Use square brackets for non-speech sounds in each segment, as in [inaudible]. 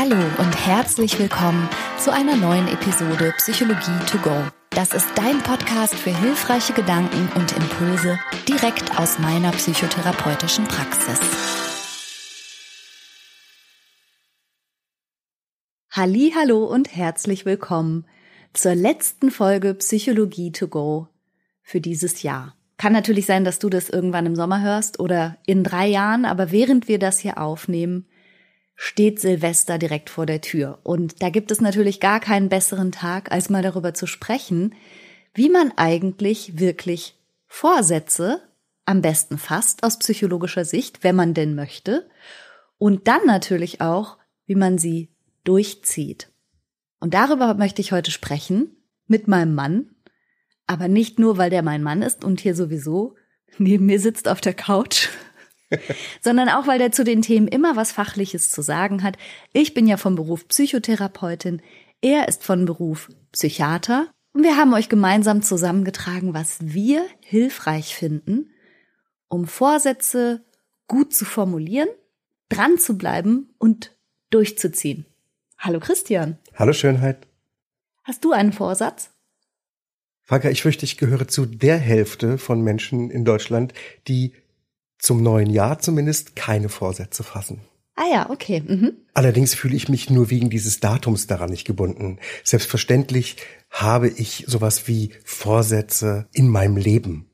Hallo und herzlich willkommen zu einer neuen Episode Psychologie to go. Das ist dein Podcast für hilfreiche Gedanken und Impulse direkt aus meiner psychotherapeutischen Praxis. Halli, hallo und herzlich willkommen zur letzten Folge Psychologie to go für dieses Jahr. Kann natürlich sein, dass du das irgendwann im Sommer hörst oder in drei Jahren, aber während wir das hier aufnehmen, steht Silvester direkt vor der Tür. Und da gibt es natürlich gar keinen besseren Tag, als mal darüber zu sprechen, wie man eigentlich wirklich Vorsätze, am besten fast aus psychologischer Sicht, wenn man denn möchte, und dann natürlich auch, wie man sie durchzieht. Und darüber möchte ich heute sprechen mit meinem Mann, aber nicht nur, weil der mein Mann ist und hier sowieso neben mir sitzt auf der Couch, [laughs] sondern auch, weil der zu den Themen immer was Fachliches zu sagen hat. Ich bin ja vom Beruf Psychotherapeutin, er ist von Beruf Psychiater und wir haben euch gemeinsam zusammengetragen, was wir hilfreich finden, um Vorsätze gut zu formulieren, dran zu bleiben und durchzuziehen. Hallo Christian. Hallo Schönheit. Hast du einen Vorsatz? Franka, ich fürchte, ich gehöre zu der Hälfte von Menschen in Deutschland, die zum neuen Jahr zumindest keine Vorsätze fassen. Ah ja, okay. Mhm. Allerdings fühle ich mich nur wegen dieses Datums daran nicht gebunden. Selbstverständlich habe ich sowas wie Vorsätze in meinem Leben.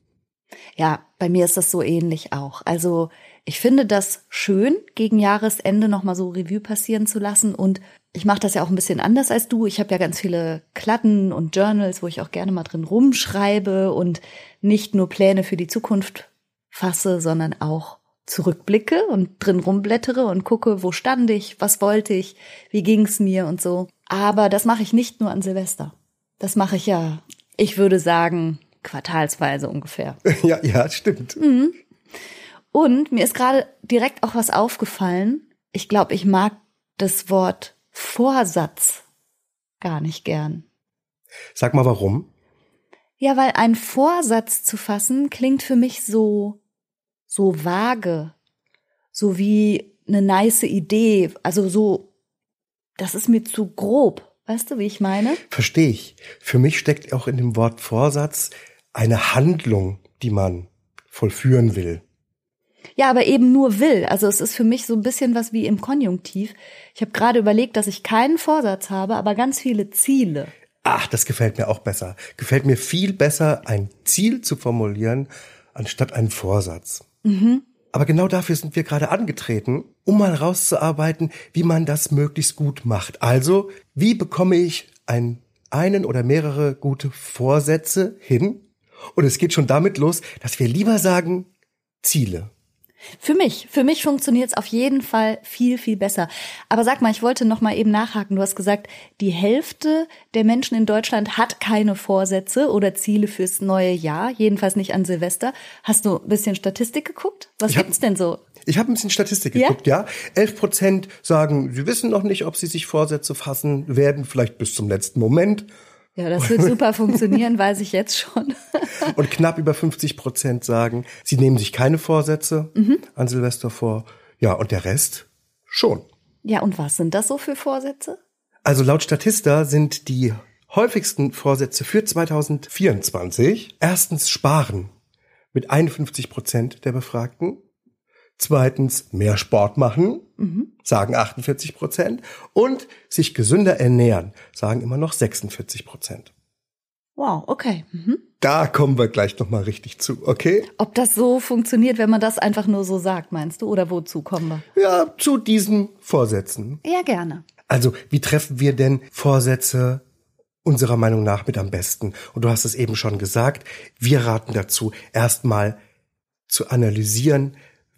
Ja, bei mir ist das so ähnlich auch. Also ich finde das schön, gegen Jahresende nochmal so Revue passieren zu lassen und ich mache das ja auch ein bisschen anders als du. Ich habe ja ganz viele Kladden und Journals, wo ich auch gerne mal drin rumschreibe und nicht nur Pläne für die Zukunft fasse, sondern auch zurückblicke und drin rumblättere und gucke, wo stand ich, was wollte ich, wie ging's mir und so. Aber das mache ich nicht nur an Silvester. Das mache ich ja, ich würde sagen, quartalsweise ungefähr. [laughs] Ja, ja, stimmt. Mhm. Und mir ist gerade direkt auch was aufgefallen. Ich glaube, ich mag das Wort Vorsatz gar nicht gern. Sag mal warum? Ja, weil ein Vorsatz zu fassen klingt für mich so, so vage, so wie eine nice Idee, also so, das ist mir zu grob. Weißt du, wie ich meine? Verstehe ich. Für mich steckt auch in dem Wort Vorsatz eine Handlung, die man vollführen will. Ja, aber eben nur will. Also es ist für mich so ein bisschen was wie im Konjunktiv. Ich habe gerade überlegt, dass ich keinen Vorsatz habe, aber ganz viele Ziele. Ach, das gefällt mir auch besser. Gefällt mir viel besser, ein Ziel zu formulieren, anstatt einen Vorsatz. Mhm. Aber genau dafür sind wir gerade angetreten, um mal rauszuarbeiten, wie man das möglichst gut macht. Also, wie bekomme ich ein, einen oder mehrere gute Vorsätze hin? Und es geht schon damit los, dass wir lieber sagen Ziele. Für mich, für mich funktioniert es auf jeden Fall viel, viel besser. Aber sag mal, ich wollte noch mal eben nachhaken. Du hast gesagt, die Hälfte der Menschen in Deutschland hat keine Vorsätze oder Ziele fürs neue Jahr, jedenfalls nicht an Silvester. Hast du ein bisschen Statistik geguckt? Was ich gibt's hab, denn so? Ich habe ein bisschen Statistik geguckt, ja. Elf Prozent sagen, sie wissen noch nicht, ob sie sich Vorsätze fassen werden, vielleicht bis zum letzten Moment. Ja, das wird super funktionieren, [laughs] weiß ich jetzt schon. und knapp über 50 Prozent sagen, sie nehmen sich keine Vorsätze mhm. an Silvester vor. Ja, und der Rest schon. Ja, und was sind das so für Vorsätze? Also laut Statista sind die häufigsten Vorsätze für 2024 erstens sparen mit 51 Prozent der Befragten. Zweitens mehr Sport machen, mhm. sagen 48 Prozent. Und sich gesünder ernähren, sagen immer noch 46 Prozent. Wow, okay. Mhm. Da kommen wir gleich nochmal richtig zu, okay? Ob das so funktioniert, wenn man das einfach nur so sagt, meinst du? Oder wozu kommen wir? Ja, zu diesen Vorsätzen. Ja, gerne. Also, wie treffen wir denn Vorsätze unserer Meinung nach mit am besten? Und du hast es eben schon gesagt, wir raten dazu, erstmal zu analysieren,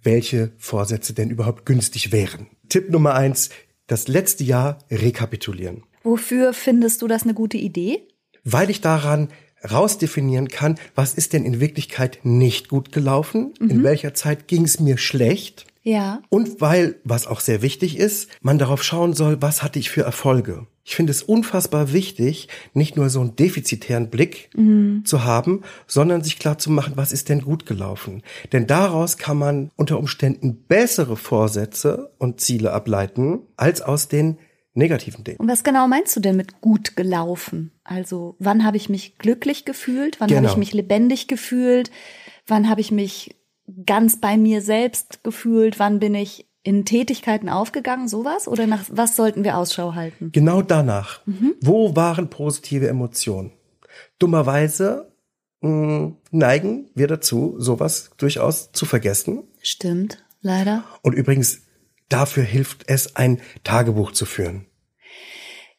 welche Vorsätze denn überhaupt günstig wären. Tipp Nummer eins, das letzte Jahr rekapitulieren. Wofür findest du das eine gute Idee? Weil ich daran rausdefinieren kann, was ist denn in Wirklichkeit nicht gut gelaufen, mhm. in welcher Zeit ging es mir schlecht. Ja. Und weil, was auch sehr wichtig ist, man darauf schauen soll, was hatte ich für Erfolge. Ich finde es unfassbar wichtig, nicht nur so einen defizitären Blick mhm. zu haben, sondern sich klar zu machen, was ist denn gut gelaufen. Denn daraus kann man unter Umständen bessere Vorsätze und Ziele ableiten, als aus den negativen Dingen. Und was genau meinst du denn mit gut gelaufen? Also wann habe ich mich glücklich gefühlt? Wann genau. habe ich mich lebendig gefühlt? Wann habe ich mich ganz bei mir selbst gefühlt? Wann bin ich in Tätigkeiten aufgegangen, sowas? Oder nach was sollten wir Ausschau halten? Genau danach. Mhm. Wo waren positive Emotionen? Dummerweise mh, hm, neigen wir dazu, sowas durchaus zu vergessen. Stimmt, leider. Und übrigens, dafür hilft es, ein Tagebuch zu führen.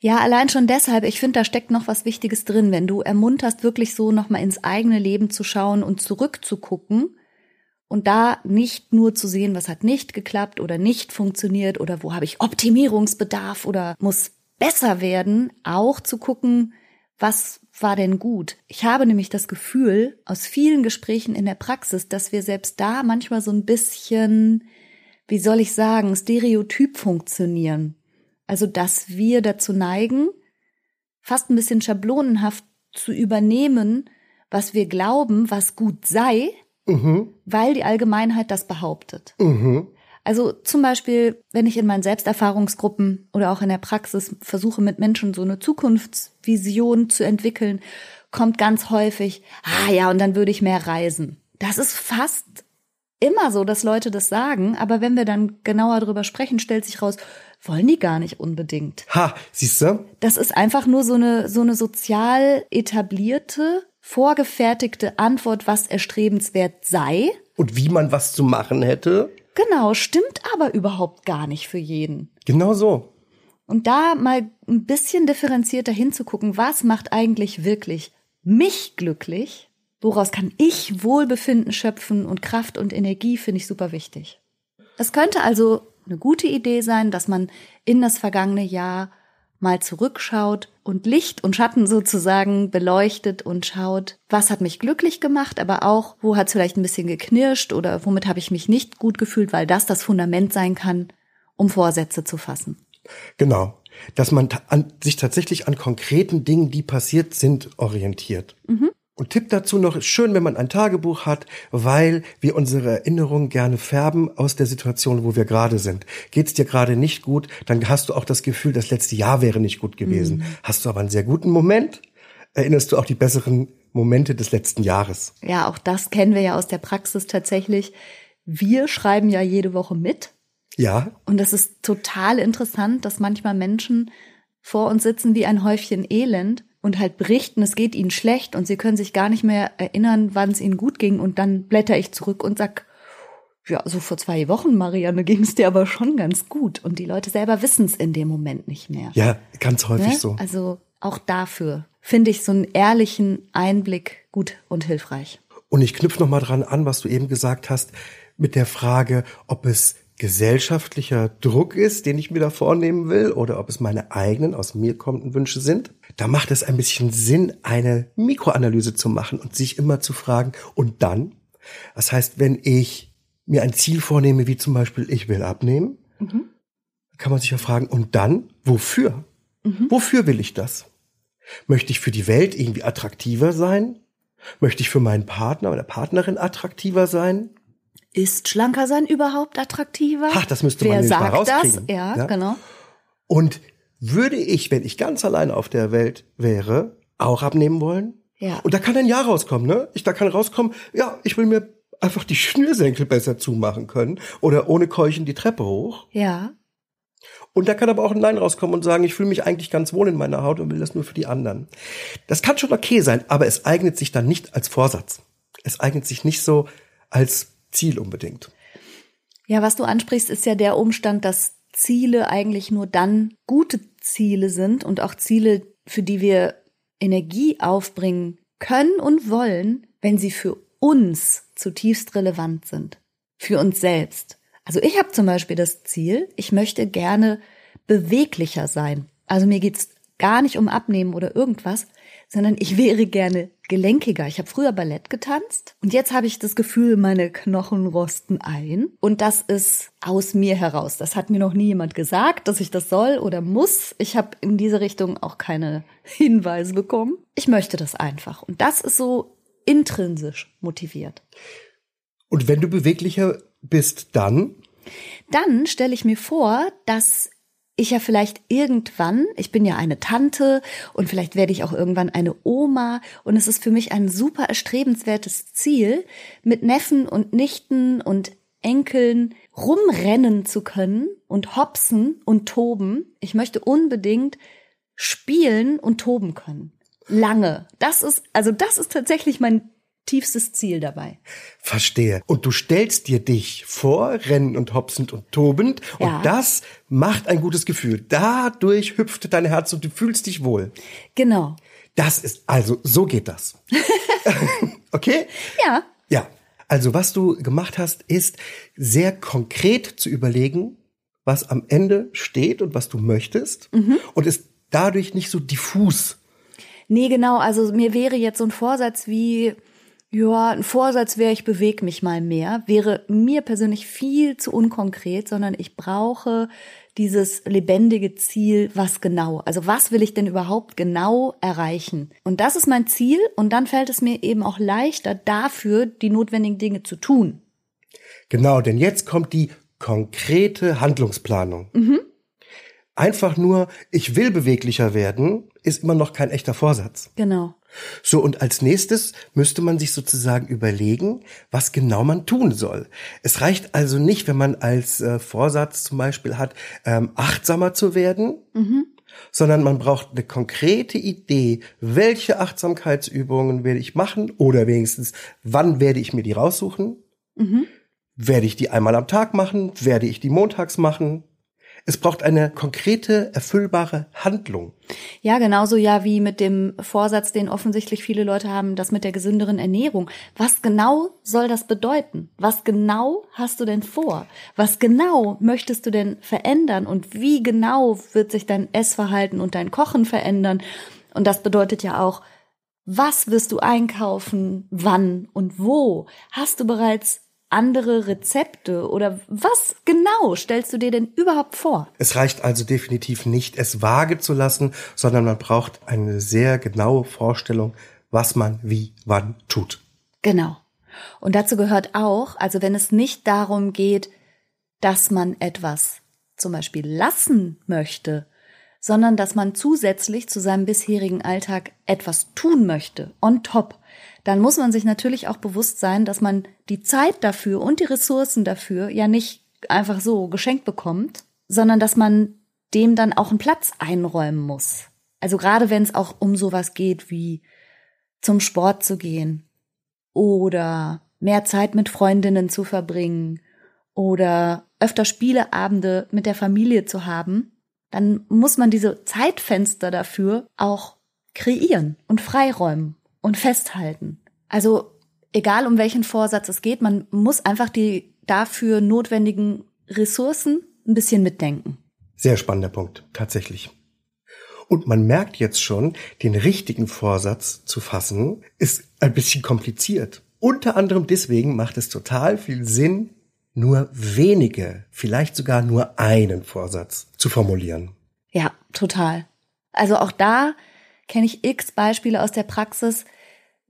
Ja, allein schon deshalb, ich finde, da steckt noch was Wichtiges drin, wenn du ermunterst, wirklich so nochmal ins eigene Leben zu schauen und zurückzugucken und da nicht nur zu sehen, was hat nicht geklappt oder nicht funktioniert oder wo habe ich Optimierungsbedarf oder muss besser werden, auch zu gucken, was war denn gut? Ich habe nämlich das Gefühl aus vielen Gesprächen in der Praxis, dass wir selbst da manchmal so ein bisschen, wie soll ich sagen, stereotyp funktionieren. Also, dass wir dazu neigen, fast ein bisschen schablonenhaft zu übernehmen, was wir glauben, was gut sei, mhm. weil die Allgemeinheit das behauptet. Mhm. Also zum Beispiel, wenn ich in meinen Selbsterfahrungsgruppen oder auch in der Praxis versuche, mit Menschen so eine Zukunftsvision zu entwickeln, kommt ganz häufig, ah ja, und dann würde ich mehr reisen. Das ist fast immer so, dass Leute das sagen, aber wenn wir dann genauer drüber sprechen, stellt sich raus, wollen die gar nicht unbedingt. Ha, siehst du? Das ist einfach nur so eine, so eine sozial etablierte, vorgefertigte Antwort, was erstrebenswert sei. Und wie man was zu machen hätte. Genau, stimmt aber überhaupt gar nicht für jeden. Genau so. Und da mal ein bisschen differenzierter hinzugucken, was macht eigentlich wirklich mich glücklich? Woraus kann ich Wohlbefinden schöpfen und Kraft und Energie finde ich super wichtig. Es könnte also eine gute Idee sein, dass man in das vergangene Jahr mal zurückschaut und Licht und Schatten sozusagen beleuchtet und schaut, was hat mich glücklich gemacht, aber auch, wo hat es vielleicht ein bisschen geknirscht oder womit habe ich mich nicht gut gefühlt, weil das das Fundament sein kann, um Vorsätze zu fassen. Genau. Dass man an, sich tatsächlich an konkreten Dingen, die passiert sind, orientiert. Mhm. Und Tipp dazu noch, ist schön, wenn man ein Tagebuch hat, weil wir unsere Erinnerungen gerne färben aus der Situation, wo wir gerade sind. Geht's dir gerade nicht gut, dann hast du auch das Gefühl, das letzte Jahr wäre nicht gut gewesen. Mhm. Hast du aber einen sehr guten Moment, erinnerst du auch die besseren Momente des letzten Jahres. Ja, auch das kennen wir ja aus der Praxis tatsächlich. Wir schreiben ja jede Woche mit. Ja. Und das ist total interessant, dass manchmal Menschen vor uns sitzen wie ein Häufchen Elend und halt berichten, es geht ihnen schlecht und sie können sich gar nicht mehr erinnern, wann es ihnen gut ging. Und dann blätter ich zurück und sag, ja, so vor zwei Wochen, Marianne, [laughs] ging es dir aber schon ganz gut. Und die Leute selber wissen es in dem Moment nicht mehr. Ja, ganz häufig ne? so. Also auch dafür finde ich so einen ehrlichen Einblick gut und hilfreich. Und ich knüpfe noch mal dran an, was du eben gesagt hast, mit der Frage, ob es gesellschaftlicher Druck ist, den ich mir da vornehmen will, oder ob es meine eigenen, aus mir kommenden Wünsche sind. Da macht es ein bisschen Sinn, eine Mikroanalyse zu machen und sich immer zu fragen, und dann? Das heißt, wenn ich mir ein Ziel vornehme, wie zum Beispiel, ich will abnehmen, mhm. kann man sich ja fragen, und dann? Wofür? Mhm. Wofür will ich das? Möchte ich für die Welt irgendwie attraktiver sein? Möchte ich für meinen Partner oder Partnerin attraktiver sein? Ist schlanker sein überhaupt attraktiver? Ach, das müsste Wer man sagt mal rauskriegen. Das? Ja, ja, genau. Und würde ich, wenn ich ganz allein auf der Welt wäre, auch abnehmen wollen? Ja. Und da kann ein Jahr rauskommen, ne? Ich, da kann rauskommen, ja, ich will mir einfach die Schnürsenkel besser zumachen können oder ohne Keuchen die Treppe hoch. Ja. Und da kann aber auch ein Nein rauskommen und sagen, ich fühle mich eigentlich ganz wohl in meiner Haut und will das nur für die anderen. Das kann schon okay sein, aber es eignet sich dann nicht als Vorsatz. Es eignet sich nicht so als Ziel unbedingt. Ja, was du ansprichst, ist ja der Umstand, dass Ziele eigentlich nur dann gute Ziele sind und auch Ziele, für die wir Energie aufbringen können und wollen, wenn sie für uns zutiefst relevant sind. Für uns selbst. Also ich habe zum Beispiel das Ziel, ich möchte gerne beweglicher sein. Also mir geht's gar nicht um Abnehmen oder irgendwas, sondern ich wäre gerne gelenkiger. Ich habe früher Ballett getanzt und jetzt habe ich das Gefühl, meine Knochen rosten ein. Und das ist aus mir heraus. Das hat mir noch nie jemand gesagt, dass ich das soll oder muss. Ich habe in diese Richtung auch keine Hinweise bekommen. Ich möchte das einfach. Und das ist so intrinsisch motiviert. Und wenn du beweglicher bist, dann? Dann stelle ich mir vor, dass ich ja vielleicht irgendwann, ich bin ja eine Tante und vielleicht werde ich auch irgendwann eine Oma und es ist für mich ein super erstrebenswertes Ziel, mit Neffen und Nichten und Enkeln rumrennen zu können und hopsen und toben. Ich möchte unbedingt spielen und toben können. Lange. Das ist, also das ist tatsächlich mein tiefstes Ziel dabei. Verstehe. Und du stellst dir dich vor, rennen und hopsend und tobend. Und ja. das macht ein gutes Gefühl. Dadurch hüpft dein Herz und du fühlst dich wohl. Genau. Das ist, also, so geht das. [laughs] [laughs] okay? Ja. Ja. Also, was du gemacht hast, ist sehr konkret zu überlegen, was am Ende steht und was du möchtest. Mhm. Und ist dadurch nicht so diffus. Nee, genau. Also mir wäre jetzt so ein Vorsatz wie, ja, ein Vorsatz wäre, ich bewege mich mal mehr, wäre mir persönlich viel zu unkonkret, sondern ich brauche dieses lebendige Ziel, was genau, also was will ich denn überhaupt genau erreichen? Und das ist mein Ziel und dann fällt es mir eben auch leichter, dafür die notwendigen Dinge zu tun. Genau, denn jetzt kommt die konkrete Handlungsplanung. Mhm. Einfach nur, ich will beweglicher werden, ist immer noch kein echter Vorsatz. Genau. So, und als nächstes müsste man sich sozusagen überlegen, was genau man tun soll. Es reicht also nicht, wenn man als äh, Vorsatz zum Beispiel hat, ähm, achtsamer zu werden, mhm. sondern man braucht eine konkrete Idee, welche Achtsamkeitsübungen werde ich machen oder wenigstens, wann werde ich mir die raussuchen? Mhm. Werde ich die einmal am Tag machen? Werde ich die montags machen? Es braucht eine konkrete, erfüllbare Handlung. Ja, genauso ja wie mit dem Vorsatz, den offensichtlich viele Leute haben, das mit der gesünderen Ernährung. Was genau soll das bedeuten? Was genau hast du denn vor? Was genau möchtest du denn verändern? Und wie genau wird sich dein Essverhalten und dein Kochen verändern? Und das bedeutet ja auch, was wirst du einkaufen? Wann und wo? Hast du bereits andere Rezepte oder was genau stellst du dir denn überhaupt vor? Es reicht also definitiv nicht, es vage zu lassen, sondern man braucht eine sehr genaue Vorstellung, was man wie wann tut. Genau. Und dazu gehört auch, also wenn es nicht darum geht, dass man etwas zum Beispiel lassen möchte, sondern dass man zusätzlich zu seinem bisherigen Alltag etwas tun möchte, on top, dann muss man sich natürlich auch bewusst sein, dass man die Zeit dafür und die Ressourcen dafür ja nicht einfach so geschenkt bekommt, sondern dass man dem dann auch einen Platz einräumen muss. Also gerade wenn es auch um sowas geht wie zum Sport zu gehen oder mehr Zeit mit Freundinnen zu verbringen oder öfter Spieleabende mit der Familie zu haben, dann muss man diese Zeitfenster dafür auch kreieren und freiräumen und festhalten. Also egal um welchen Vorsatz es geht, man muss einfach die dafür notwendigen Ressourcen ein bisschen mitdenken. Sehr spannender Punkt, tatsächlich. Und man merkt jetzt schon, den richtigen Vorsatz zu fassen, ist ein bisschen kompliziert. Unter anderem deswegen macht es total viel Sinn, nur wenige, vielleicht sogar nur einen Vorsatz zu formulieren. Ja, total. Also auch da kenne ich x Beispiele aus der Praxis,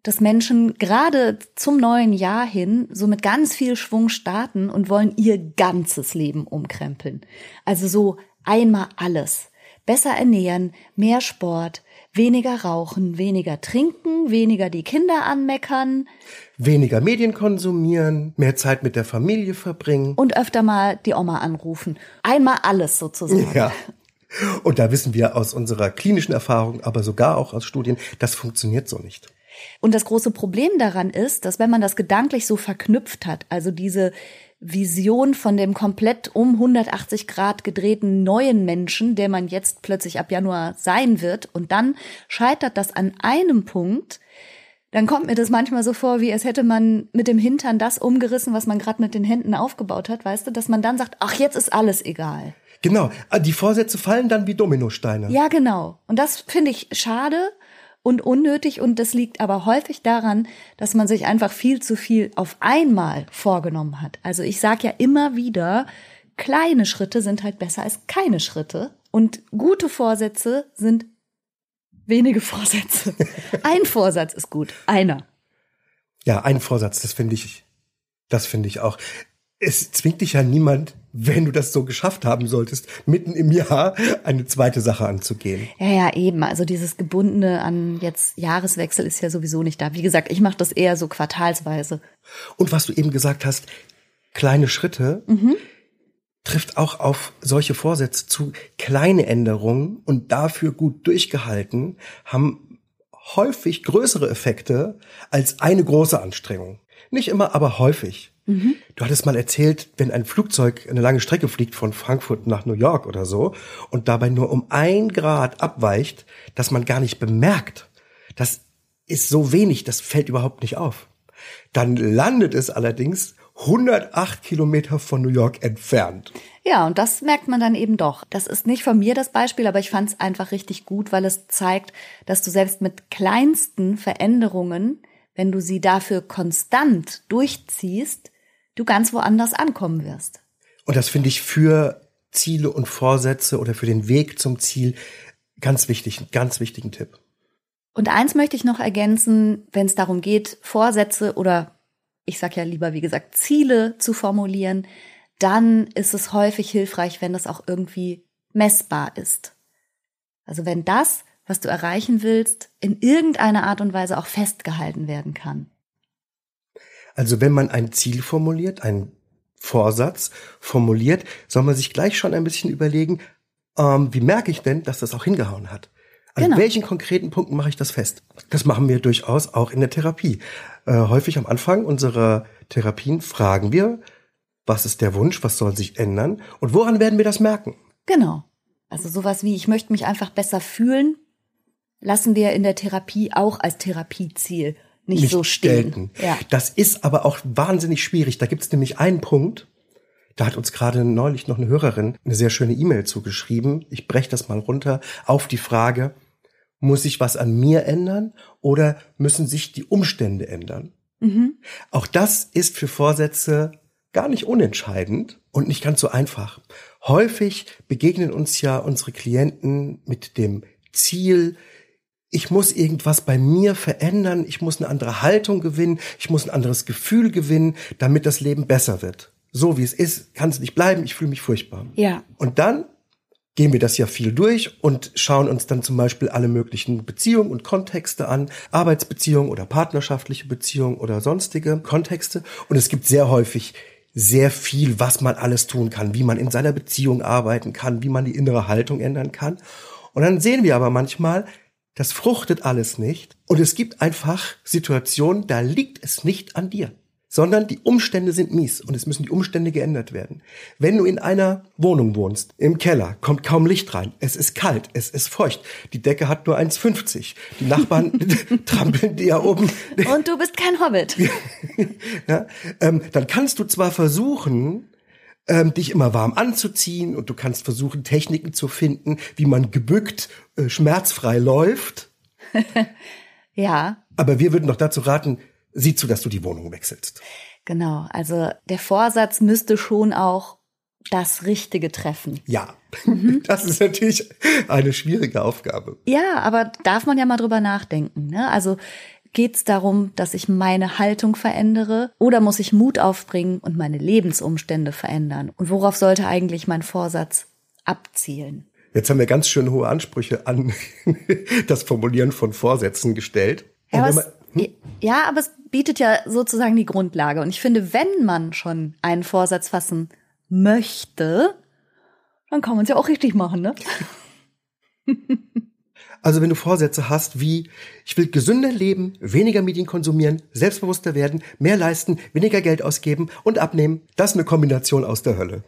dass Menschen gerade zum neuen Jahr hin so mit ganz viel Schwung starten und wollen ihr ganzes Leben umkrempeln. Also so einmal alles. Besser ernähren, mehr Sport, weniger rauchen, weniger trinken, weniger die Kinder anmeckern. Weniger Medien konsumieren, mehr Zeit mit der Familie verbringen. Und öfter mal die Oma anrufen. Einmal alles sozusagen. Ja. [laughs] Und da wissen wir aus unserer klinischen Erfahrung, aber sogar auch aus Studien, das funktioniert so nicht. Und das große Problem daran ist, dass wenn man das gedanklich so verknüpft hat, also diese Vision von dem komplett um 180 Grad gedrehten neuen Menschen, der man jetzt plötzlich ab Januar sein wird, und dann scheitert das an einem Punkt, dann kommt mir das manchmal so vor, wie als hätte man mit dem Hintern das umgerissen, was man gerade mit den Händen aufgebaut hat, weißt du, dass man dann sagt, ach, jetzt ist alles egal. Genau, ah, die Vorsätze fallen dann wie Dominosteine. Ja, genau. Und das finde ich schade und unnötig und das liegt aber häufig daran, dass man sich einfach viel zu viel auf einmal vorgenommen hat. Also ich sage ja immer wieder, kleine Schritte sind halt besser als keine Schritte und gute Vorsätze sind wenige Vorsätze. Ein Vorsatz ist gut, einer. Ja, ein Vorsatz, das finde ich, das finde ich auch. es zwingt dich ja niemand, wenn du das so geschafft haben solltest, mitten im Jahr eine zweite Sache anzugehen. Ja, ja, eben. Also dieses gebundene an jetzt Jahreswechsel ist ja sowieso nicht da. Wie gesagt, ich mache das eher so quartalsweise. Und was du eben gesagt hast, kleine Schritte, mhm. Trifft auch auf solche Vorsätze zu. Kleine Änderungen und dafür gut durchgehalten haben häufig größere Effekte als eine große Anstrengung. Nicht immer, aber häufig. Mhm. Du hattest mal erzählt, wenn ein Flugzeug eine lange Strecke fliegt von Frankfurt nach New York oder so und dabei nur um ein Grad abweicht, dass man gar nicht bemerkt. Das ist so wenig, das fällt überhaupt nicht auf. Dann landet es allerdings 108 Kilometer von New York entfernt. Ja, und das merkt man dann eben doch. Das ist nicht von mir das Beispiel, aber ich fand es einfach richtig gut, weil es zeigt, dass du selbst mit kleinsten Veränderungen, wenn du sie dafür konstant durchziehst, du ganz woanders ankommen wirst. Und das finde ich für Ziele und Vorsätze oder für den Weg zum Ziel ganz wichtig, einen ganz wichtigen Tipp. Und eins möchte ich noch ergänzen, wenn es darum geht, Vorsätze oder ich sage ja lieber, wie gesagt, Ziele zu formulieren, dann ist es häufig hilfreich, wenn das auch irgendwie messbar ist. Also wenn das, was du erreichen willst, in irgendeiner Art und Weise auch festgehalten werden kann. Also wenn man ein Ziel formuliert, einen Vorsatz formuliert, soll man sich gleich schon ein bisschen überlegen, ähm, wie merke ich denn, dass das auch hingehauen hat? An genau. welchen konkreten Punkten mache ich das fest? Das machen wir durchaus auch in der Therapie. Äh, häufig am Anfang unserer Therapien fragen wir, was ist der Wunsch, was soll sich ändern und woran werden wir das merken? Genau. Also sowas wie, ich möchte mich einfach besser fühlen, lassen wir in der Therapie auch als Therapieziel nicht, nicht so stehen. Ja. Das ist aber auch wahnsinnig schwierig. Da gibt es nämlich einen Punkt, da hat uns gerade neulich noch eine Hörerin eine sehr schöne E-Mail zugeschrieben. Ich breche das mal runter auf die Frage, muss sich was an mir ändern oder müssen sich die Umstände ändern? Mhm. Auch das ist für Vorsätze gar nicht unentscheidend und nicht ganz so einfach. Häufig begegnen uns ja unsere Klienten mit dem Ziel, ich muss irgendwas bei mir verändern, ich muss eine andere Haltung gewinnen, ich muss ein anderes Gefühl gewinnen, damit das Leben besser wird. So wie es ist, kann es nicht bleiben, ich fühle mich furchtbar. Ja. Und dann gehen wir das ja viel durch und schauen uns dann zum Beispiel alle möglichen Beziehungen und Kontexte an, Arbeitsbeziehungen oder partnerschaftliche Beziehungen oder sonstige Kontexte. Und es gibt sehr häufig sehr viel, was man alles tun kann, wie man in seiner Beziehung arbeiten kann, wie man die innere Haltung ändern kann. Und dann sehen wir aber manchmal, das fruchtet alles nicht. Und es gibt einfach Situationen, da liegt es nicht an dir, sondern die Umstände sind mies und es müssen die Umstände geändert werden. Wenn du in einer Wohnung wohnst, im Keller, kommt kaum Licht rein, es ist kalt, es ist feucht, die Decke hat nur 1,50, die Nachbarn [laughs] [laughs] trampeln dir ja oben. Und du bist kein Hobbit. [laughs] ja, ähm, dann kannst du zwar versuchen, ähm, dich immer warm anzuziehen und du kannst versuchen, Techniken zu finden, wie man gebückt äh, schmerzfrei läuft. ja. Aber wir würden doch dazu raten, sieh zu, dass du die Wohnung wechselst. Genau, also der Vorsatz müsste schon auch das Richtige treffen. Ja, mhm. [laughs] das ist natürlich eine schwierige Aufgabe. Ja, aber darf man ja mal drüber nachdenken. Ne? Also Geht es darum, dass ich meine Haltung verändere oder muss ich Mut aufbringen und meine Lebensumstände verändern? Und worauf sollte eigentlich mein Vorsatz abzielen? Jetzt haben wir ganz schön hohe Ansprüche an [laughs] das Formulieren von Vorsätzen gestellt. Ja, man, hm? Ja, aber es bietet ja sozusagen die Grundlage. Und ich finde, wenn man schon einen Vorsatz fassen möchte, dann kann man es ja auch richtig machen, ne? [laughs] Also wenn du Vorsätze hast wie, ich will gesünder leben, weniger Medien konsumieren, selbstbewusster werden, mehr leisten, weniger Geld ausgeben und abnehmen, das ist eine Kombination aus der Hölle.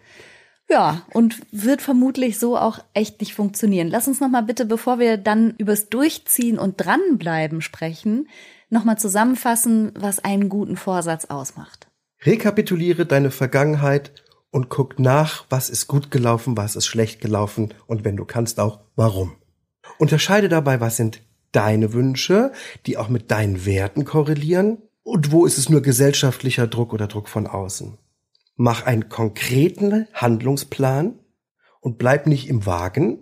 Ja, und wird vermutlich so auch echt nicht funktionieren. Lass uns nochmal bitte, bevor wir dann übers Durchziehen und dranbleiben sprechen, nochmal zusammenfassen, was einen guten Vorsatz ausmacht. Rekapituliere deine Vergangenheit und guck nach, was ist gut gelaufen, was ist schlecht gelaufen und wenn du kannst auch, warum. Unterscheide dabei, was sind deine Wünsche, die auch mit deinen Werten korrelieren und wo ist es nur gesellschaftlicher Druck oder Druck von außen. Mach einen konkreten Handlungsplan und bleib nicht im Wagen.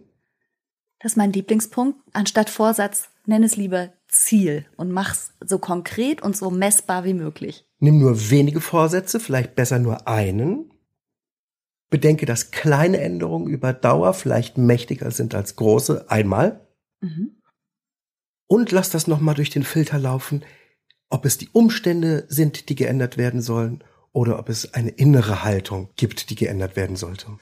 Das ist mein Lieblingspunkt. Anstatt Vorsatz, nenn es lieber Ziel und mach's so konkret und so messbar wie möglich. Nimm nur wenige Vorsätze, vielleicht besser nur einen. Bedenke, dass kleine Änderungen über Dauer vielleicht mächtiger sind als große einmal. Mhm. Und lass das nochmal durch den Filter laufen, ob es die Umstände sind, die geändert werden sollen oder ob es eine innere Haltung gibt, die geändert werden sollte.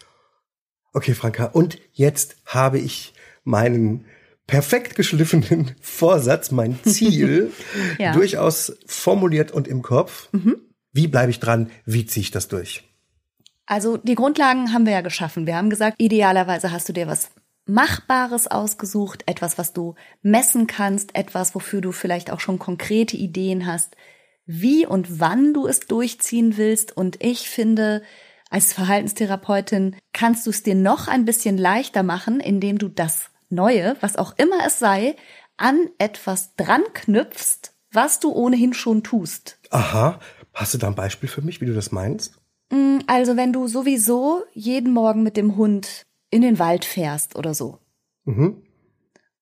Okay, Franka, und jetzt habe ich meinen perfekt geschliffenen [laughs] Vorsatz, mein Ziel, [laughs] ja. durchaus formuliert und im Kopf. Mhm. Wie bleibe ich dran? Wie ziehe ich das durch? Also die Grundlagen haben wir ja geschaffen. Wir haben gesagt, idealerweise hast du dir was Machbares ausgesucht, etwas, was du messen kannst, etwas, wofür du vielleicht auch schon konkrete Ideen hast, wie und wann du es durchziehen willst. Und ich finde, als Verhaltenstherapeutin kannst du es dir noch ein bisschen leichter machen, indem du das Neue, was auch immer es sei, an etwas dran knüpfst, was du ohnehin schon tust. Aha. Hast du da ein Beispiel für mich, wie du das meinst? Mm, also wenn du sowieso jeden Morgen mit dem Hund in den Wald fährst oder so. Mhm.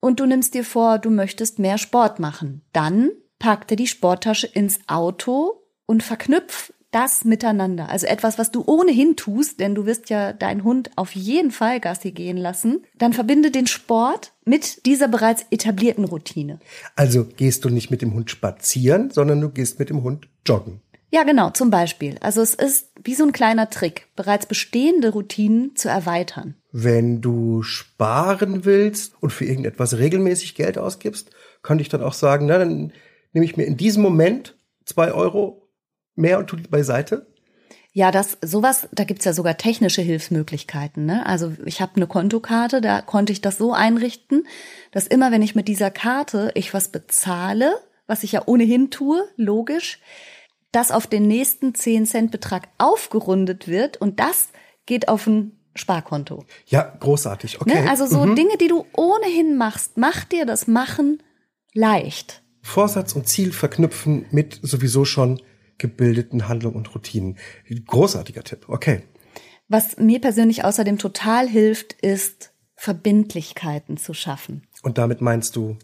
Und du nimmst dir vor, du möchtest mehr Sport machen. Dann pack dir die Sporttasche ins Auto und verknüpf das miteinander. Also etwas, was du ohnehin tust, denn du wirst ja deinen Hund auf jeden Fall Gassi gehen lassen. Dann verbinde den Sport mit dieser bereits etablierten Routine. Also gehst du nicht mit dem Hund spazieren, sondern du gehst mit dem Hund joggen. Ja, genau, zum Beispiel. Also es ist wie so ein kleiner Trick, bereits bestehende Routinen zu erweitern. Wenn du sparen willst und für irgendetwas regelmäßig Geld ausgibst, könnte ich dann auch sagen, na, dann nehme ich mir in diesem Moment zwei Euro mehr und tue die beiseite? Ja, das sowas, da gibt's ja sogar technische Hilfsmöglichkeiten. Ne? Also ich habe eine Kontokarte, da konnte ich das so einrichten, dass immer, wenn ich mit dieser Karte ich was bezahle, was ich ja ohnehin tue, logisch, dass auf den nächsten 10 Cent Betrag aufgerundet wird und das geht auf ein Sparkonto. Ja, großartig. Okay. Ne? Also so mhm. Dinge, die du ohnehin machst, mach dir das Machen leicht. Vorsatz und Ziel verknüpfen mit sowieso schon gebildeten Handlungen und Routinen. Großartiger Tipp. Okay. Was mir persönlich außerdem total hilft, ist Verbindlichkeiten zu schaffen. Und damit meinst du?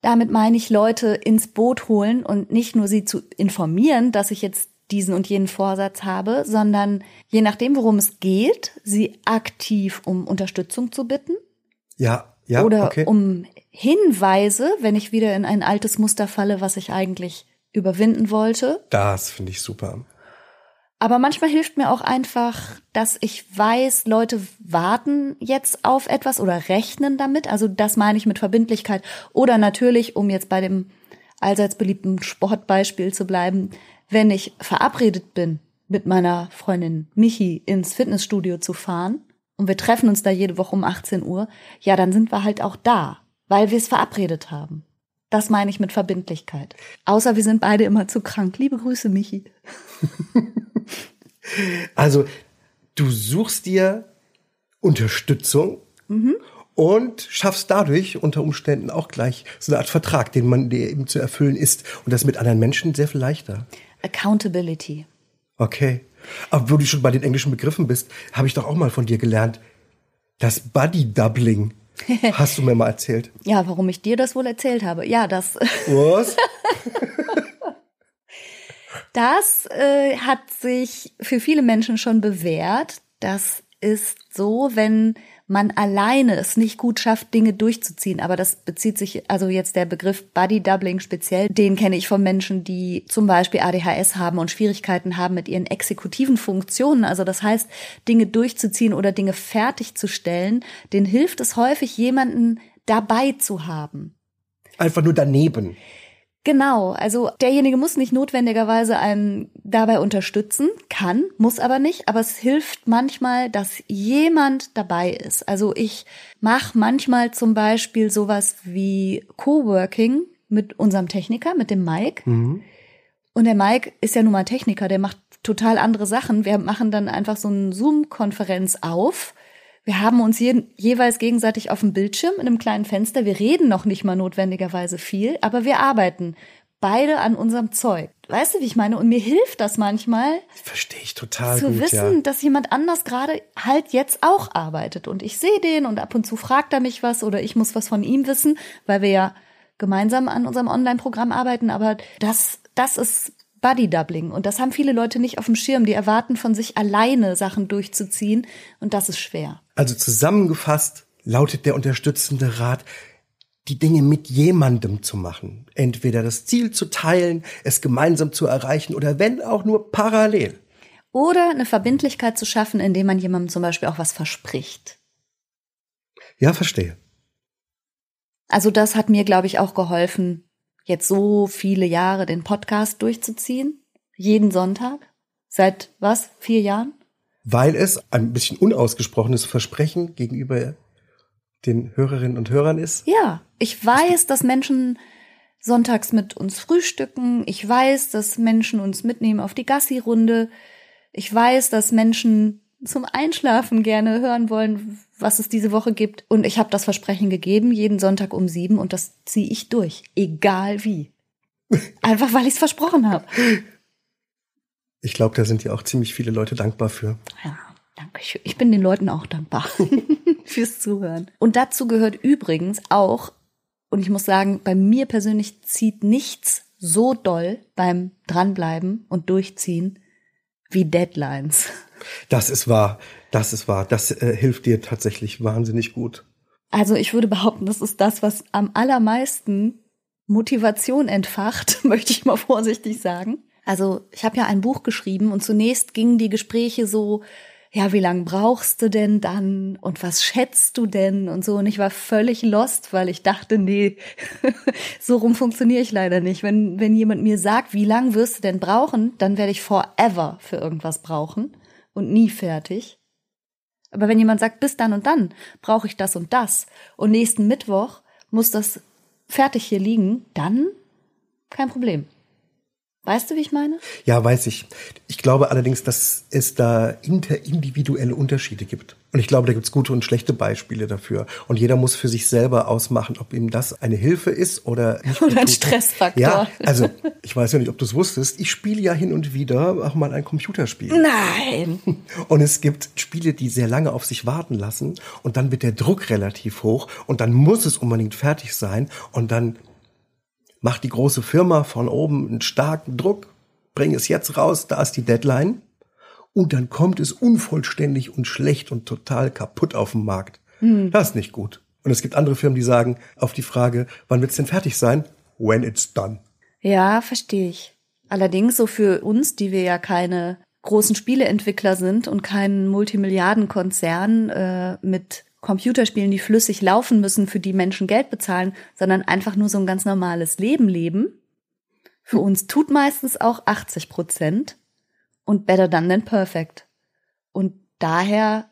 Damit meine ich Leute ins Boot holen und nicht nur sie zu informieren, dass ich jetzt diesen und jenen Vorsatz habe, sondern je nachdem, worum es geht, sie aktiv um Unterstützung zu bitten. Ja, ja. Oder okay. um Hinweise, wenn ich wieder in ein altes Muster falle, was ich eigentlich überwinden wollte. Das finde ich super. Aber manchmal hilft mir auch einfach, dass ich weiß, Leute warten jetzt auf etwas oder rechnen damit. Also das meine ich mit Verbindlichkeit. Oder natürlich, um jetzt bei dem allseits beliebten Sportbeispiel zu bleiben, wenn ich verabredet bin, mit meiner Freundin Michi ins Fitnessstudio zu fahren und wir treffen uns da jede Woche um 18 Uhr, ja, dann sind wir halt auch da, weil wir es verabredet haben. Das meine ich mit Verbindlichkeit. Außer wir sind beide immer zu krank. Liebe Grüße, Michi. [laughs] also, du suchst dir Unterstützung mhm. und schaffst dadurch unter Umständen auch gleich so eine Art Vertrag, den man dir eben zu erfüllen ist. Und das mit anderen Menschen sehr viel leichter. Accountability. Okay. Aber wo du schon bei den englischen Begriffen bist, habe ich doch auch mal von dir gelernt. Das Buddy Doubling. [laughs] Hast du mir mal erzählt? ja, warum ich dir das wohl erzählt habe. Ja, das. [laughs] Was? [laughs] das äh, hat sich für viele Menschen schon bewährt. Das ist so, wenn man alleine es nicht gut schafft, Dinge durchzuziehen. Aber das bezieht sich, also jetzt der Begriff Body Doubling speziell, den kenne ich von Menschen, die zum Beispiel ADHS haben und Schwierigkeiten haben mit ihren exekutiven Funktionen. Also das heißt, Dinge durchzuziehen oder Dinge fertigzustellen, denen hilft es häufig, jemanden dabei zu haben. Einfach nur daneben. Genau, also derjenige muss nicht notwendigerweise einen dabei unterstützen, kann, muss aber nicht, aber es hilft manchmal, dass jemand dabei ist. Also ich mache manchmal zum Beispiel sowas wie Coworking mit unserem Techniker, mit dem Mike. Mhm. Und der Mike ist ja nun mal Techniker, der macht total andere Sachen. Wir machen dann einfach so eine Zoom-Konferenz auf wir haben uns je, jeweils gegenseitig auf dem Bildschirm in einem kleinen Fenster. Wir reden noch nicht mal notwendigerweise viel, aber wir arbeiten beide an unserem Zeug. Weißt du, wie ich meine? Und mir hilft das manchmal. Verstehe ich total zu gut, wissen, ja. dass jemand anders gerade halt jetzt auch arbeitet und ich sehe den und ab und zu fragt er mich was oder ich muss was von ihm wissen, weil wir ja gemeinsam an unserem Online-Programm arbeiten. Aber das, das ist Buddy-Doubling. Und das haben viele Leute nicht auf dem Schirm. Die erwarten von sich alleine Sachen durchzuziehen. Und das ist schwer. Also zusammengefasst lautet der unterstützende Rat, die Dinge mit jemandem zu machen. Entweder das Ziel zu teilen, es gemeinsam zu erreichen oder wenn auch nur parallel. Oder eine Verbindlichkeit zu schaffen, indem man jemandem zum Beispiel auch was verspricht. Ja, verstehe. Also das hat mir, glaube ich, auch geholfen, jetzt so viele Jahre den Podcast durchzuziehen. Jeden Sonntag. Seit was? Vier Jahren? Weil es ein bisschen unausgesprochenes Versprechen gegenüber den Hörerinnen und Hörern ist. Ja, ich weiß, dass Menschen sonntags mit uns frühstücken. Ich weiß, dass Menschen uns mitnehmen auf die Gassi-Runde. Ich weiß, dass Menschen zum Einschlafen gerne hören wollen, was es diese Woche gibt. Und ich habe das Versprechen gegeben, jeden Sonntag um sieben und das ziehe ich durch, egal wie. [laughs] Einfach weil ich es versprochen habe. Ich glaube, da sind ja auch ziemlich viele Leute dankbar für. Ja, danke schön. Ich bin den Leuten auch dankbar [laughs] fürs Zuhören. Und dazu gehört übrigens auch, und ich muss sagen, bei mir persönlich zieht nichts so doll beim Dranbleiben und Durchziehen wie Deadlines. Das ist wahr. Das ist wahr. Das äh, hilft dir tatsächlich wahnsinnig gut. Also ich würde behaupten, das ist das, was am allermeisten Motivation entfacht, [laughs] möchte ich mal vorsichtig sagen. Also ich habe ja ein Buch geschrieben und zunächst gingen die Gespräche so, ja, wie lange brauchst du denn dann und was schätzt du denn und so. Und ich war völlig lost, weil ich dachte, nee, [laughs] so rum funktioniere ich leider nicht. Wenn, wenn jemand mir sagt, wie lange wirst du denn brauchen, dann werde ich forever für irgendwas brauchen und nie fertig. Aber wenn jemand sagt, bis dann und dann brauche ich das und das und nächsten Mittwoch muss das fertig hier liegen, dann kein Problem. Weißt du, wie ich meine? Ja, weiß ich. Ich glaube allerdings, dass es da interindividuelle Unterschiede gibt. Und ich glaube, da gibt es gute und schlechte Beispiele dafür. Und jeder muss für sich selber ausmachen, ob ihm das eine Hilfe ist oder nicht. [laughs] Oder ein Stressfaktor. Ja, also ich weiß ja nicht, ob du es wusstest. Ich spiele ja hin und wieder auch mal ein Computerspiel. Nein. [laughs] Und es gibt Spiele, die sehr lange auf sich warten lassen. Und dann wird der Druck relativ hoch. Und dann muss es unbedingt fertig sein. Und dann macht die große Firma von oben einen starken Druck, bring es jetzt raus, da ist die Deadline. Und dann kommt es unvollständig und schlecht und total kaputt auf den Markt. Hm. Das ist nicht gut. Und es gibt andere Firmen, die sagen auf die Frage, wann wird es denn fertig sein? When it's done. Ja, verstehe ich. Allerdings so für uns, die wir ja keine großen Spieleentwickler sind und kein Multimilliardenkonzern äh, mit Computerspielen, die flüssig laufen müssen, für die Menschen Geld bezahlen, sondern einfach nur so ein ganz normales Leben leben. Für uns tut meistens auch 80 Prozent und better done than perfect. Und daher,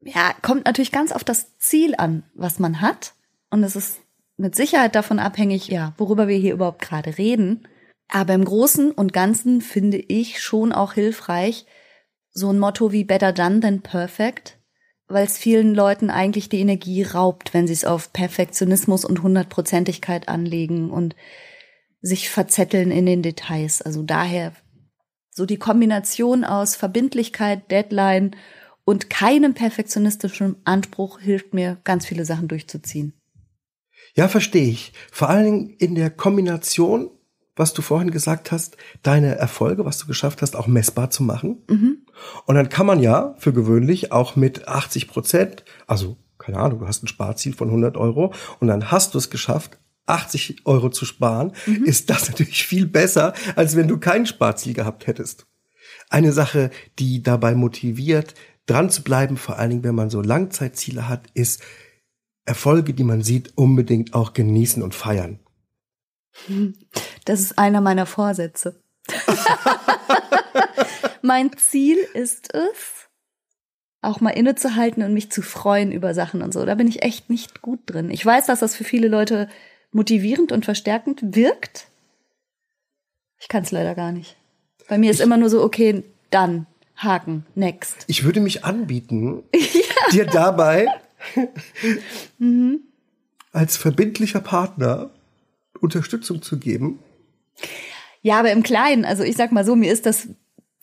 ja, kommt natürlich ganz auf das Ziel an, was man hat. Und es ist mit Sicherheit davon abhängig, ja, worüber wir hier überhaupt gerade reden. Aber im Großen und Ganzen finde ich schon auch hilfreich, so ein Motto wie better done than perfect weil es vielen Leuten eigentlich die Energie raubt, wenn sie es auf Perfektionismus und Hundertprozentigkeit anlegen und sich verzetteln in den Details. Also daher so die Kombination aus Verbindlichkeit, Deadline und keinem perfektionistischen Anspruch hilft mir, ganz viele Sachen durchzuziehen. Ja, verstehe ich. Vor allen Dingen in der Kombination, was du vorhin gesagt hast, deine Erfolge, was du geschafft hast, auch messbar zu machen. Mhm. Und dann kann man ja für gewöhnlich auch mit 80 Prozent, also keine Ahnung, du hast ein Sparziel von 100 Euro und dann hast du es geschafft, 80 Euro zu sparen, mhm. ist das natürlich viel besser, als wenn du kein Sparziel gehabt hättest. Eine Sache, die dabei motiviert, dran zu bleiben, vor allen Dingen, wenn man so Langzeitziele hat, ist Erfolge, die man sieht, unbedingt auch genießen und feiern. Das ist einer meiner Vorsätze. [laughs] mein Ziel ist es, auch mal innezuhalten und mich zu freuen über Sachen und so. Da bin ich echt nicht gut drin. Ich weiß, dass das für viele Leute motivierend und verstärkend wirkt. Ich kann es leider gar nicht. Bei mir ist ich, immer nur so, okay, dann, Haken, next. Ich würde mich anbieten, [laughs] ja. dir dabei [laughs] mhm. als verbindlicher Partner Unterstützung zu geben. Ja, aber im Kleinen, also ich sag mal so, mir ist das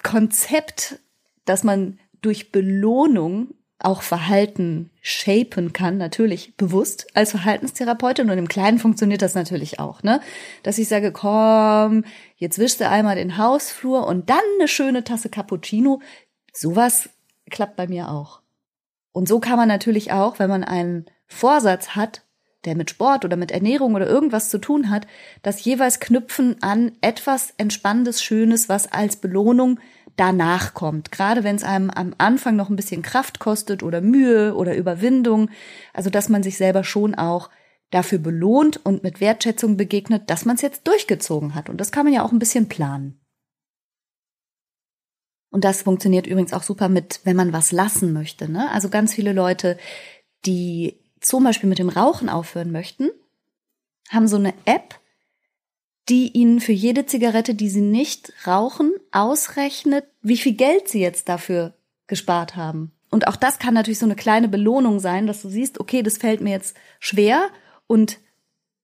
Konzept, dass man durch Belohnung auch Verhalten shapen kann, natürlich bewusst als Verhaltenstherapeutin und im Kleinen funktioniert das natürlich auch, ne? Dass ich sage, komm, jetzt wischst du einmal den Hausflur und dann eine schöne Tasse Cappuccino. Sowas klappt bei mir auch. Und so kann man natürlich auch, wenn man einen Vorsatz hat, der mit Sport oder mit Ernährung oder irgendwas zu tun hat, das jeweils knüpfen an etwas Entspannendes, Schönes, was als Belohnung danach kommt. Gerade wenn es einem am Anfang noch ein bisschen Kraft kostet oder Mühe oder Überwindung. Also dass man sich selber schon auch dafür belohnt und mit Wertschätzung begegnet, dass man es jetzt durchgezogen hat. Und das kann man ja auch ein bisschen planen. Und das funktioniert übrigens auch super mit, wenn man was lassen möchte. Ne? Also ganz viele Leute, die zum Beispiel mit dem Rauchen aufhören möchten, haben so eine App, die ihnen für jede Zigarette, die sie nicht rauchen, ausrechnet, wie viel Geld sie jetzt dafür gespart haben. Und auch das kann natürlich so eine kleine Belohnung sein, dass du siehst, okay, das fällt mir jetzt schwer und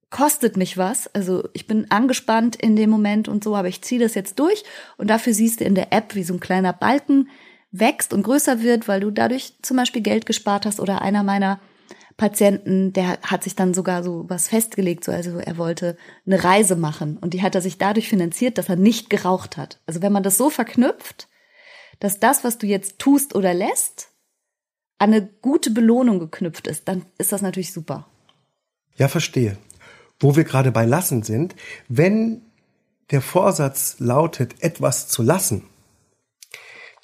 kostet mich was. Also ich bin angespannt in dem Moment und so, aber ich ziehe das jetzt durch und dafür siehst du in der App, wie so ein kleiner Balken wächst und größer wird, weil du dadurch zum Beispiel Geld gespart hast oder einer meiner Patienten, der hat sich dann sogar so was festgelegt, so also er wollte eine Reise machen und die hat er sich dadurch finanziert, dass er nicht geraucht hat. Also wenn man das so verknüpft, dass das, was du jetzt tust oder lässt, an eine gute Belohnung geknüpft ist, dann ist das natürlich super. Ja, verstehe. Wo wir gerade bei lassen sind, wenn der Vorsatz lautet, etwas zu lassen,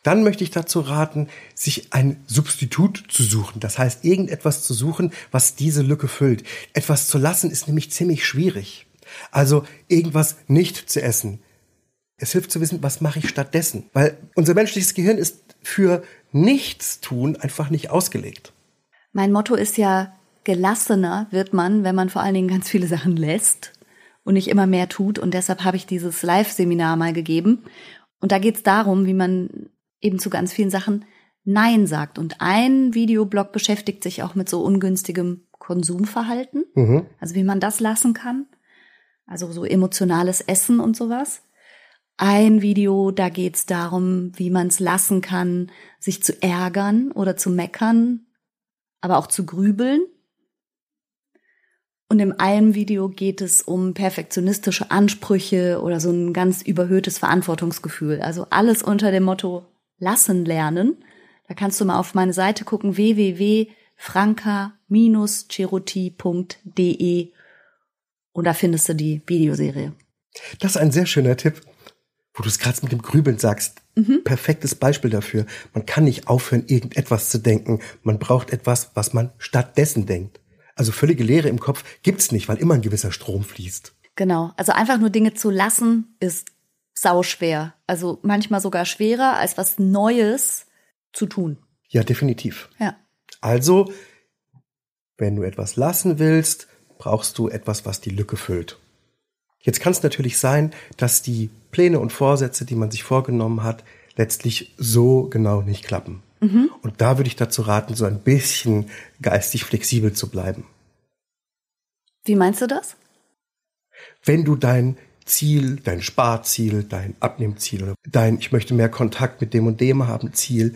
dann möchte ich dazu raten, sich ein Substitut zu suchen. Das heißt, irgendetwas zu suchen, was diese Lücke füllt. Etwas zu lassen ist nämlich ziemlich schwierig. Also irgendwas nicht zu essen. Es hilft zu wissen, was mache ich stattdessen. Weil unser menschliches Gehirn ist für nichts tun einfach nicht ausgelegt. Mein Motto ist ja, gelassener wird man, wenn man vor allen Dingen ganz viele Sachen lässt und nicht immer mehr tut. Und deshalb habe ich dieses Live-Seminar mal gegeben. Und da geht es darum, wie man eben zu ganz vielen Sachen Nein sagt. Und ein Videoblog beschäftigt sich auch mit so ungünstigem Konsumverhalten. Mhm. Also wie man das lassen kann. Also so emotionales Essen und sowas. Ein Video, da geht's darum, wie man es lassen kann, sich zu ärgern oder zu meckern, aber auch zu grübeln. Und in einem Video geht es um perfektionistische Ansprüche oder so ein ganz überhöhtes Verantwortungsgefühl. Also alles unter dem Motto lassen lernen. Da kannst du mal auf meine Seite gucken, www.franka-cheruti.de und da findest du die Videoserie. Das ist ein sehr schöner Tipp, wo du es gerade mit dem Grübeln sagst. Mhm. Perfektes Beispiel dafür. Man kann nicht aufhören, irgendetwas zu denken. Man braucht etwas, was man stattdessen denkt. Also völlige Leere im Kopf gibt's nicht, weil immer ein gewisser Strom fließt. Genau. Also einfach nur Dinge zu lassen ist sauschwer. Also manchmal sogar schwerer, als was Neues zu tun. Ja, definitiv. Ja. Also, wenn du etwas lassen willst, brauchst du etwas, was die Lücke füllt. Jetzt kann es natürlich sein, dass die Pläne und Vorsätze, die man sich vorgenommen hat, letztlich so genau nicht klappen. Mhm. Und da würde ich dazu raten, so ein bisschen geistig flexibel zu bleiben. Wie meinst du das? Wenn du dein Ziel, dein Sparziel, dein Abnehmziel oder dein Ich möchte mehr Kontakt mit dem und dem haben Ziel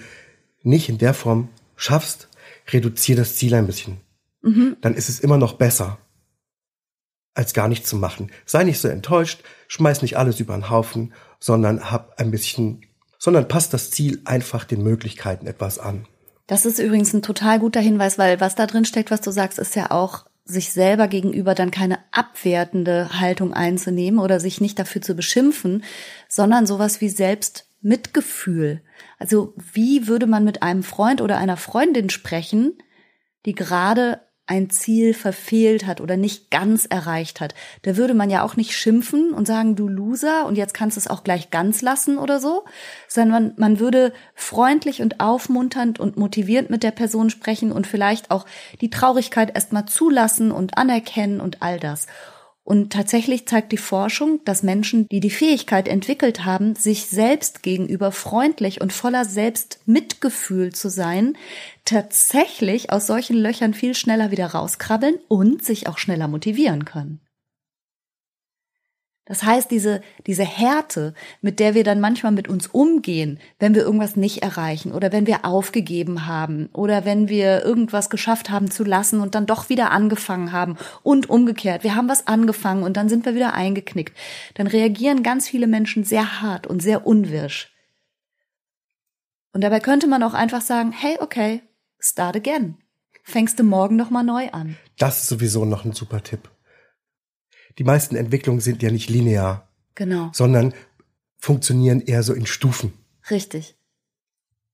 nicht in der Form schaffst, reduziere das Ziel ein bisschen. Mhm. Dann ist es immer noch besser, als gar nichts zu machen. Sei nicht so enttäuscht, schmeiß nicht alles über den Haufen, sondern hab ein bisschen, sondern passt das Ziel einfach den Möglichkeiten etwas an. Das ist übrigens ein total guter Hinweis, weil was da drin steckt, was du sagst, ist ja auch sich selber gegenüber dann keine abwertende Haltung einzunehmen oder sich nicht dafür zu beschimpfen, sondern sowas wie Selbstmitgefühl. Also wie würde man mit einem Freund oder einer Freundin sprechen, die gerade ein Ziel verfehlt hat oder nicht ganz erreicht hat, da würde man ja auch nicht schimpfen und sagen, du Loser, und jetzt kannst du es auch gleich ganz lassen oder so, sondern man, man würde freundlich und aufmunternd und motivierend mit der Person sprechen und vielleicht auch die Traurigkeit erstmal zulassen und anerkennen und all das. Und tatsächlich zeigt die Forschung, dass Menschen, die die Fähigkeit entwickelt haben, sich selbst gegenüber freundlich und voller Selbstmitgefühl zu sein, tatsächlich aus solchen Löchern viel schneller wieder rauskrabbeln und sich auch schneller motivieren können. Das heißt, diese, diese Härte, mit der wir dann manchmal mit uns umgehen, wenn wir irgendwas nicht erreichen oder wenn wir aufgegeben haben oder wenn wir irgendwas geschafft haben zu lassen und dann doch wieder angefangen haben und umgekehrt. Wir haben was angefangen und dann sind wir wieder eingeknickt. Dann reagieren ganz viele Menschen sehr hart und sehr unwirsch. Und dabei könnte man auch einfach sagen, hey, okay, start again. Fängst du morgen nochmal neu an. Das ist sowieso noch ein super Tipp die meisten Entwicklungen sind ja nicht linear. Genau. Sondern funktionieren eher so in Stufen. Richtig.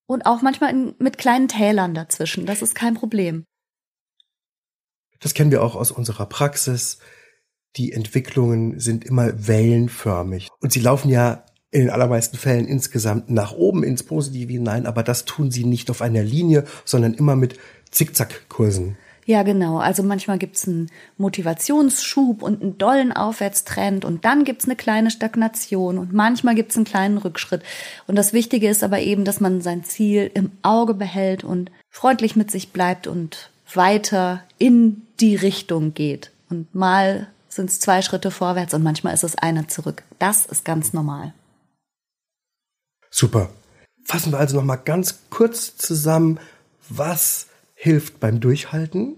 Und auch manchmal in, mit kleinen Tälern dazwischen. Das ist kein Problem. Das kennen wir auch aus unserer Praxis. Die Entwicklungen sind immer wellenförmig. Und sie laufen ja in den allermeisten Fällen insgesamt nach oben ins Positive hinein, aber das tun sie nicht auf einer Linie, sondern immer mit Zickzackkursen. Ja, genau. Also manchmal gibt's einen Motivationsschub und einen dollen Aufwärtstrend und dann gibt's eine kleine Stagnation und manchmal gibt's einen kleinen Rückschritt. Und das Wichtige ist aber eben, dass man sein Ziel im Auge behält und freundlich mit sich bleibt und weiter in die Richtung geht. Und mal sind es zwei Schritte vorwärts und manchmal ist es einer zurück. Das ist ganz normal. Super. Fassen wir also noch mal ganz kurz zusammen, was hilft beim Durchhalten?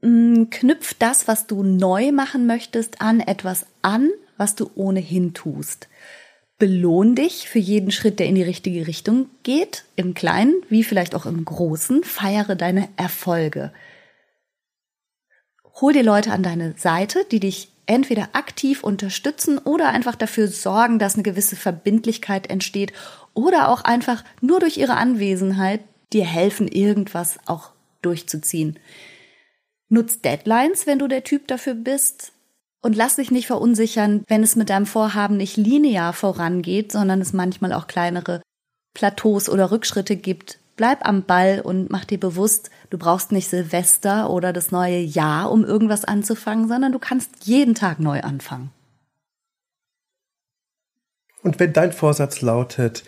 Mm, knüpf das, was du neu machen möchtest, an etwas an, was du ohnehin tust. Belohn dich für jeden Schritt, der in die richtige Richtung geht, im Kleinen wie vielleicht auch im Großen. Feiere deine Erfolge. Hol dir Leute an deine Seite, die dich entweder aktiv unterstützen oder einfach dafür sorgen, dass eine gewisse Verbindlichkeit entsteht oder auch einfach nur durch ihre Anwesenheit dir helfen, irgendwas auch durchzuziehen. Nutz Deadlines, wenn du der Typ dafür bist. Und lass dich nicht verunsichern, wenn es mit deinem Vorhaben nicht linear vorangeht, sondern es manchmal auch kleinere Plateaus oder Rückschritte gibt. Bleib am Ball und mach dir bewusst, du brauchst nicht Silvester oder das neue Jahr, um irgendwas anzufangen, sondern du kannst jeden Tag neu anfangen. Und wenn dein Vorsatz lautet,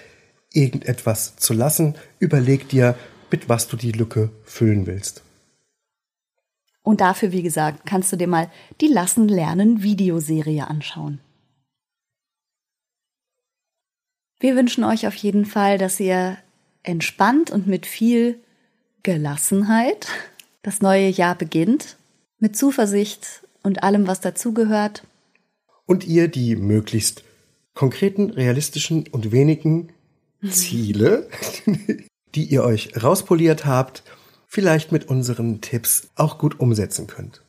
irgendetwas zu lassen, überleg dir, mit was du die Lücke füllen willst. Und dafür, wie gesagt, kannst du dir mal die Lassen lernen Videoserie anschauen. Wir wünschen euch auf jeden Fall, dass ihr entspannt und mit viel Gelassenheit das neue Jahr beginnt, mit Zuversicht und allem, was dazugehört. Und ihr die möglichst konkreten, realistischen und wenigen [laughs] Ziele, die ihr euch rauspoliert habt, vielleicht mit unseren Tipps auch gut umsetzen könnt.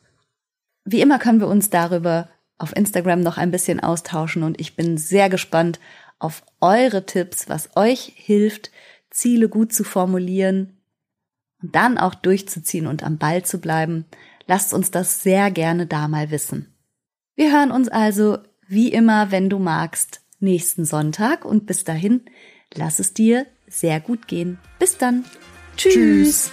Wie immer können wir uns darüber auf Instagram noch ein bisschen austauschen und ich bin sehr gespannt auf eure Tipps, was euch hilft, Ziele gut zu formulieren und dann auch durchzuziehen und am Ball zu bleiben. Lasst uns das sehr gerne da mal wissen. Wir hören uns also wie immer, wenn du magst, nächsten Sonntag und bis dahin Lass es dir sehr gut gehen. Bis dann. Tschüss. Tschüss.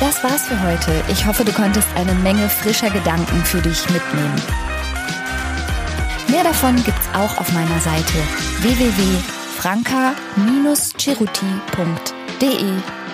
Das war's für heute. Ich hoffe, du konntest eine Menge frischer Gedanken für dich mitnehmen. Mehr davon gibt's auch auf meiner Seite www.franca-ceruti.de